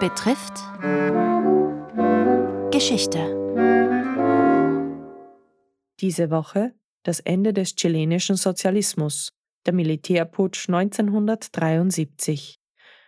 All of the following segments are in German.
betrifft Geschichte. Diese Woche das Ende des chilenischen Sozialismus, der Militärputsch 1973.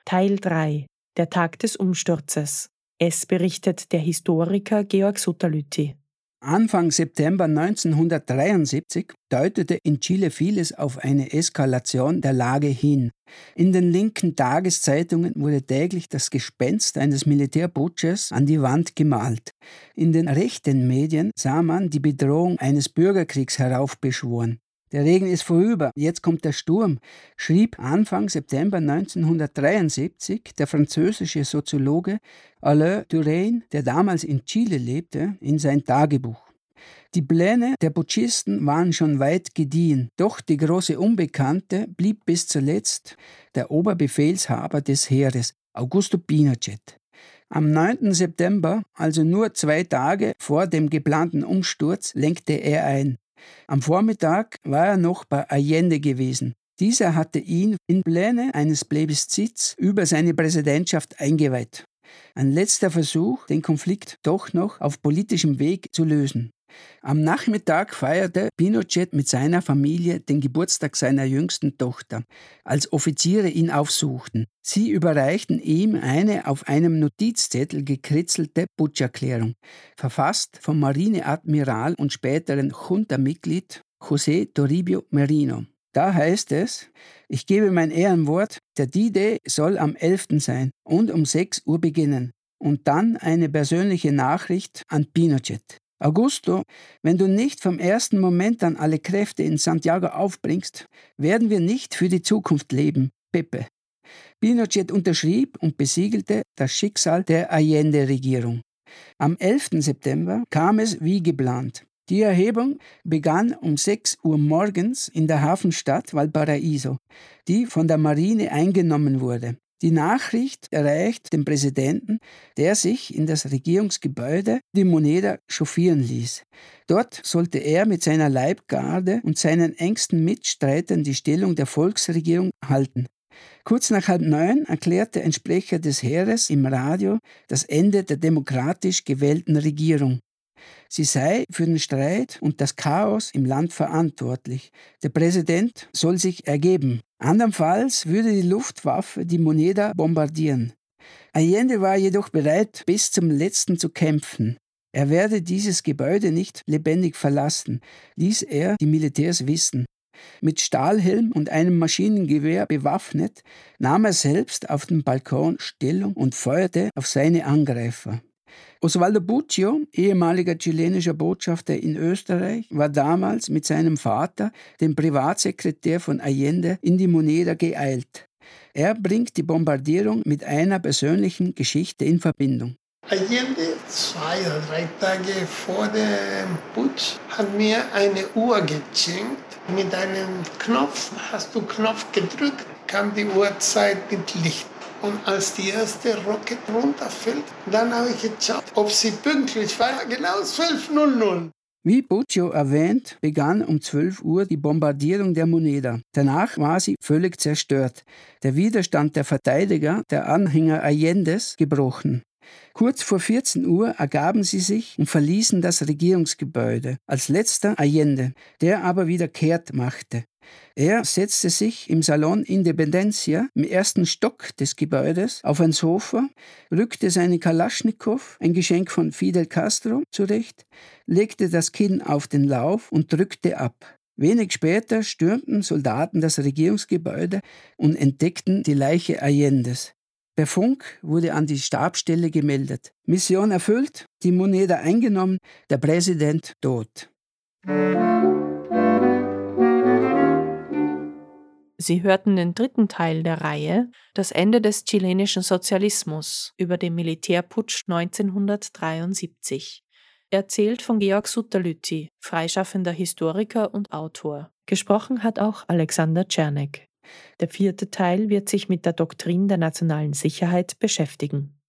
Teil 3 Der Tag des Umsturzes. Es berichtet der Historiker Georg Sutterlütti. Anfang September 1973 deutete in Chile vieles auf eine Eskalation der Lage hin. In den linken Tageszeitungen wurde täglich das Gespenst eines Militärputsches an die Wand gemalt. In den rechten Medien sah man die Bedrohung eines Bürgerkriegs heraufbeschworen. Der Regen ist vorüber, jetzt kommt der Sturm, schrieb Anfang September 1973 der französische Soziologe Alain Durain, der damals in Chile lebte, in sein Tagebuch. Die Pläne der Putschisten waren schon weit gediehen, doch die große Unbekannte blieb bis zuletzt der Oberbefehlshaber des Heeres, Augusto Pinochet. Am 9. September, also nur zwei Tage vor dem geplanten Umsturz, lenkte er ein. Am Vormittag war er noch bei Allende gewesen. Dieser hatte ihn in Pläne eines Plebiszits über seine Präsidentschaft eingeweiht. Ein letzter Versuch, den Konflikt doch noch auf politischem Weg zu lösen. Am Nachmittag feierte Pinochet mit seiner Familie den Geburtstag seiner jüngsten Tochter, als Offiziere ihn aufsuchten. Sie überreichten ihm eine auf einem Notizzettel gekritzelte Putscherklärung, verfasst vom Marineadmiral und späteren Junta-Mitglied José Toribio Merino. Da heißt es, ich gebe mein Ehrenwort, der D-Day soll am 11. sein und um 6 Uhr beginnen. Und dann eine persönliche Nachricht an Pinochet. Augusto, wenn du nicht vom ersten Moment an alle Kräfte in Santiago aufbringst, werden wir nicht für die Zukunft leben. Pepe. Pinochet unterschrieb und besiegelte das Schicksal der Allende-Regierung. Am 11. September kam es wie geplant. Die Erhebung begann um 6 Uhr morgens in der Hafenstadt Valparaiso, die von der Marine eingenommen wurde. Die Nachricht erreicht den Präsidenten, der sich in das Regierungsgebäude die Moneda chauffieren ließ. Dort sollte er mit seiner Leibgarde und seinen engsten Mitstreitern die Stellung der Volksregierung halten. Kurz nach halb neun erklärte ein Sprecher des Heeres im Radio das Ende der demokratisch gewählten Regierung. Sie sei für den Streit und das Chaos im Land verantwortlich. Der Präsident soll sich ergeben. Andernfalls würde die Luftwaffe die Moneda bombardieren. Allende war jedoch bereit, bis zum letzten zu kämpfen. Er werde dieses Gebäude nicht lebendig verlassen, ließ er die Militärs wissen. Mit Stahlhelm und einem Maschinengewehr bewaffnet, nahm er selbst auf dem Balkon Stellung und feuerte auf seine Angreifer. Osvaldo Buccio, ehemaliger chilenischer Botschafter in Österreich, war damals mit seinem Vater, dem Privatsekretär von Allende, in die Moneda geeilt. Er bringt die Bombardierung mit einer persönlichen Geschichte in Verbindung. Allende, zwei oder drei Tage vor dem Putsch, hat mir eine Uhr geschenkt. Mit einem Knopf, hast du Knopf gedrückt, kam die Uhrzeit mit Licht. Und als die erste Rocket runterfällt, dann habe ich geschaut, ob sie pünktlich war. Genau 12.00. Wie Buccio erwähnt, begann um 12 Uhr die Bombardierung der Moneda. Danach war sie völlig zerstört. Der Widerstand der Verteidiger, der Anhänger Allendes, gebrochen. Kurz vor 14 Uhr ergaben sie sich und verließen das Regierungsgebäude, als letzter Allende, der aber wieder kehrt machte. Er setzte sich im Salon Independencia im ersten Stock des Gebäudes auf ein Sofa, rückte seine Kalaschnikow, ein Geschenk von Fidel Castro, zurecht, legte das Kinn auf den Lauf und drückte ab. Wenig später stürmten Soldaten das Regierungsgebäude und entdeckten die Leiche Allendes. Per Funk wurde an die Stabstelle gemeldet. Mission erfüllt, die Moneda eingenommen, der Präsident tot. Sie hörten den dritten Teil der Reihe Das Ende des chilenischen Sozialismus über den Militärputsch 1973. Erzählt von Georg Sutterlütti, freischaffender Historiker und Autor. Gesprochen hat auch Alexander Czernek. Der vierte Teil wird sich mit der Doktrin der nationalen Sicherheit beschäftigen.